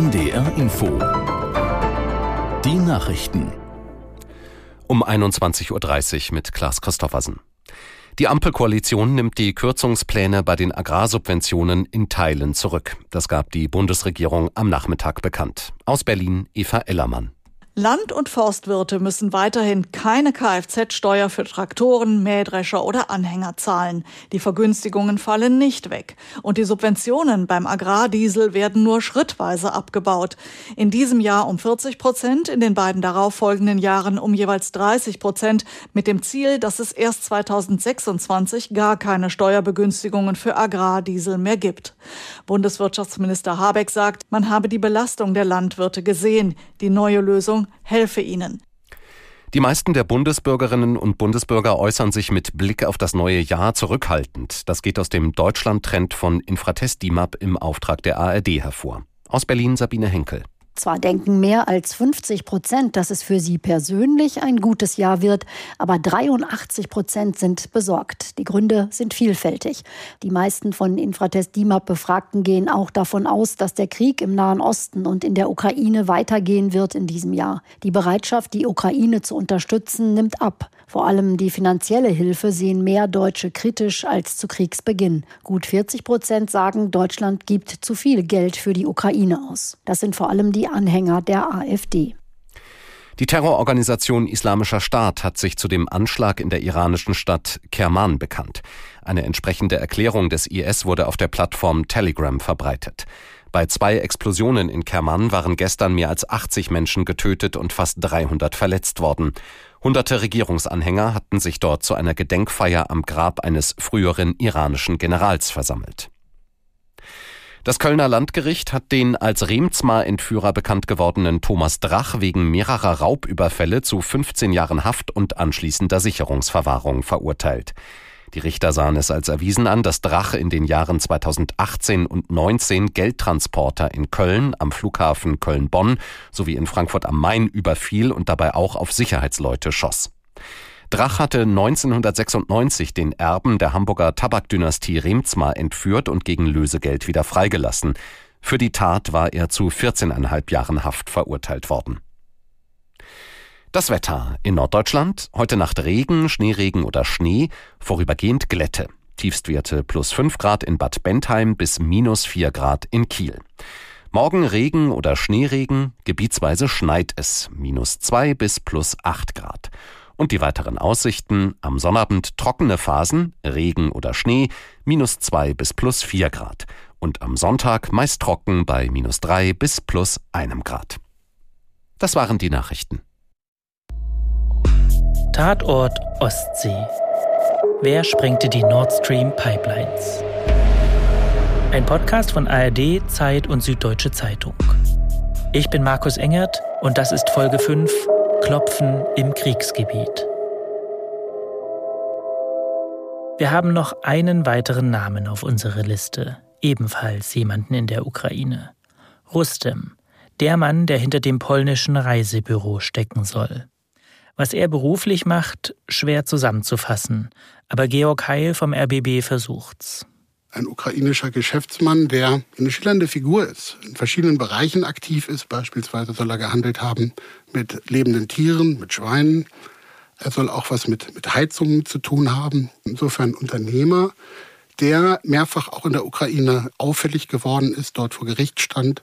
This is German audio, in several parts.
NDR Info. Die Nachrichten. Um 21.30 Uhr mit Klaas Christoffersen. Die Ampelkoalition nimmt die Kürzungspläne bei den Agrarsubventionen in Teilen zurück. Das gab die Bundesregierung am Nachmittag bekannt. Aus Berlin Eva Ellermann. Land- und Forstwirte müssen weiterhin keine Kfz-Steuer für Traktoren, Mähdrescher oder Anhänger zahlen. Die Vergünstigungen fallen nicht weg. Und die Subventionen beim Agrardiesel werden nur schrittweise abgebaut. In diesem Jahr um 40 Prozent, in den beiden darauffolgenden Jahren um jeweils 30 Prozent, mit dem Ziel, dass es erst 2026 gar keine Steuerbegünstigungen für Agrardiesel mehr gibt. Bundeswirtschaftsminister Habeck sagt, man habe die Belastung der Landwirte gesehen. Die neue Lösung Regierung helfe ihnen. Die meisten der Bundesbürgerinnen und Bundesbürger äußern sich mit Blick auf das neue Jahr zurückhaltend. Das geht aus dem Deutschland-Trend von Infratest DIMAP im Auftrag der ARD hervor. Aus Berlin Sabine Henkel. Zwar denken mehr als 50 Prozent, dass es für sie persönlich ein gutes Jahr wird, aber 83 Prozent sind besorgt. Die Gründe sind vielfältig. Die meisten von Infratest DIMAP Befragten gehen auch davon aus, dass der Krieg im Nahen Osten und in der Ukraine weitergehen wird in diesem Jahr. Die Bereitschaft, die Ukraine zu unterstützen, nimmt ab. Vor allem die finanzielle Hilfe sehen mehr Deutsche kritisch als zu Kriegsbeginn. Gut 40 Prozent sagen, Deutschland gibt zu viel Geld für die Ukraine aus. Das sind vor allem die Anhänger der AfD. Die Terrororganisation Islamischer Staat hat sich zu dem Anschlag in der iranischen Stadt Kerman bekannt. Eine entsprechende Erklärung des IS wurde auf der Plattform Telegram verbreitet. Bei zwei Explosionen in Kerman waren gestern mehr als 80 Menschen getötet und fast 300 verletzt worden. Hunderte Regierungsanhänger hatten sich dort zu einer Gedenkfeier am Grab eines früheren iranischen Generals versammelt. Das Kölner Landgericht hat den als Remzmar-Entführer bekannt gewordenen Thomas Drach wegen mehrerer Raubüberfälle zu 15 Jahren Haft und anschließender Sicherungsverwahrung verurteilt. Die Richter sahen es als erwiesen an, dass Drach in den Jahren 2018 und 19 Geldtransporter in Köln, am Flughafen Köln-Bonn sowie in Frankfurt am Main überfiel und dabei auch auf Sicherheitsleute schoss. Drach hatte 1996 den Erben der Hamburger Tabakdynastie Remzmar entführt und gegen Lösegeld wieder freigelassen. Für die Tat war er zu 14,5 Jahren Haft verurteilt worden. Das Wetter in Norddeutschland. Heute Nacht Regen, Schneeregen oder Schnee, vorübergehend Glätte. Tiefstwerte plus 5 Grad in Bad Bentheim bis minus 4 Grad in Kiel. Morgen Regen oder Schneeregen, gebietsweise schneit es, minus 2 bis plus 8 Grad. Und die weiteren Aussichten, am Sonnabend trockene Phasen, Regen oder Schnee, minus 2 bis plus 4 Grad. Und am Sonntag meist trocken bei minus 3 bis plus 1 Grad. Das waren die Nachrichten. Tatort Ostsee. Wer sprengte die Nord Stream Pipelines? Ein Podcast von ARD, Zeit und Süddeutsche Zeitung. Ich bin Markus Engert und das ist Folge 5 Klopfen im Kriegsgebiet. Wir haben noch einen weiteren Namen auf unserer Liste, ebenfalls jemanden in der Ukraine. Rustem, der Mann, der hinter dem polnischen Reisebüro stecken soll. Was er beruflich macht, schwer zusammenzufassen, aber Georg Heil vom RBB versucht's. Ein ukrainischer Geschäftsmann, der eine schillernde Figur ist, in verschiedenen Bereichen aktiv ist. Beispielsweise soll er gehandelt haben mit lebenden Tieren, mit Schweinen. Er soll auch was mit, mit Heizungen zu tun haben. Insofern Unternehmer, der mehrfach auch in der Ukraine auffällig geworden ist, dort vor Gericht stand.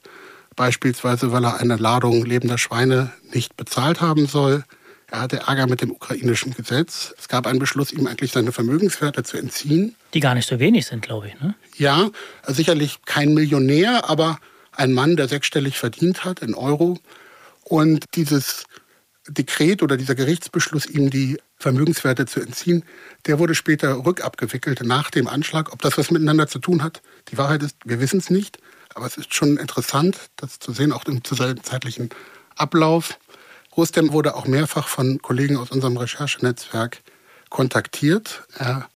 Beispielsweise, weil er eine Ladung lebender Schweine nicht bezahlt haben soll. Er hatte Ärger mit dem ukrainischen Gesetz. Es gab einen Beschluss, ihm eigentlich seine Vermögenswerte zu entziehen. Die gar nicht so wenig sind, glaube ich. Ne? Ja, sicherlich kein Millionär, aber ein Mann, der sechsstellig verdient hat in Euro. Und dieses Dekret oder dieser Gerichtsbeschluss, ihm die Vermögenswerte zu entziehen, der wurde später rückabgewickelt nach dem Anschlag. Ob das was miteinander zu tun hat, die Wahrheit ist, wir wissen es nicht. Aber es ist schon interessant, das zu sehen, auch im zeitlichen Ablauf. Rustem wurde auch mehrfach von Kollegen aus unserem Recherchenetzwerk kontaktiert. Er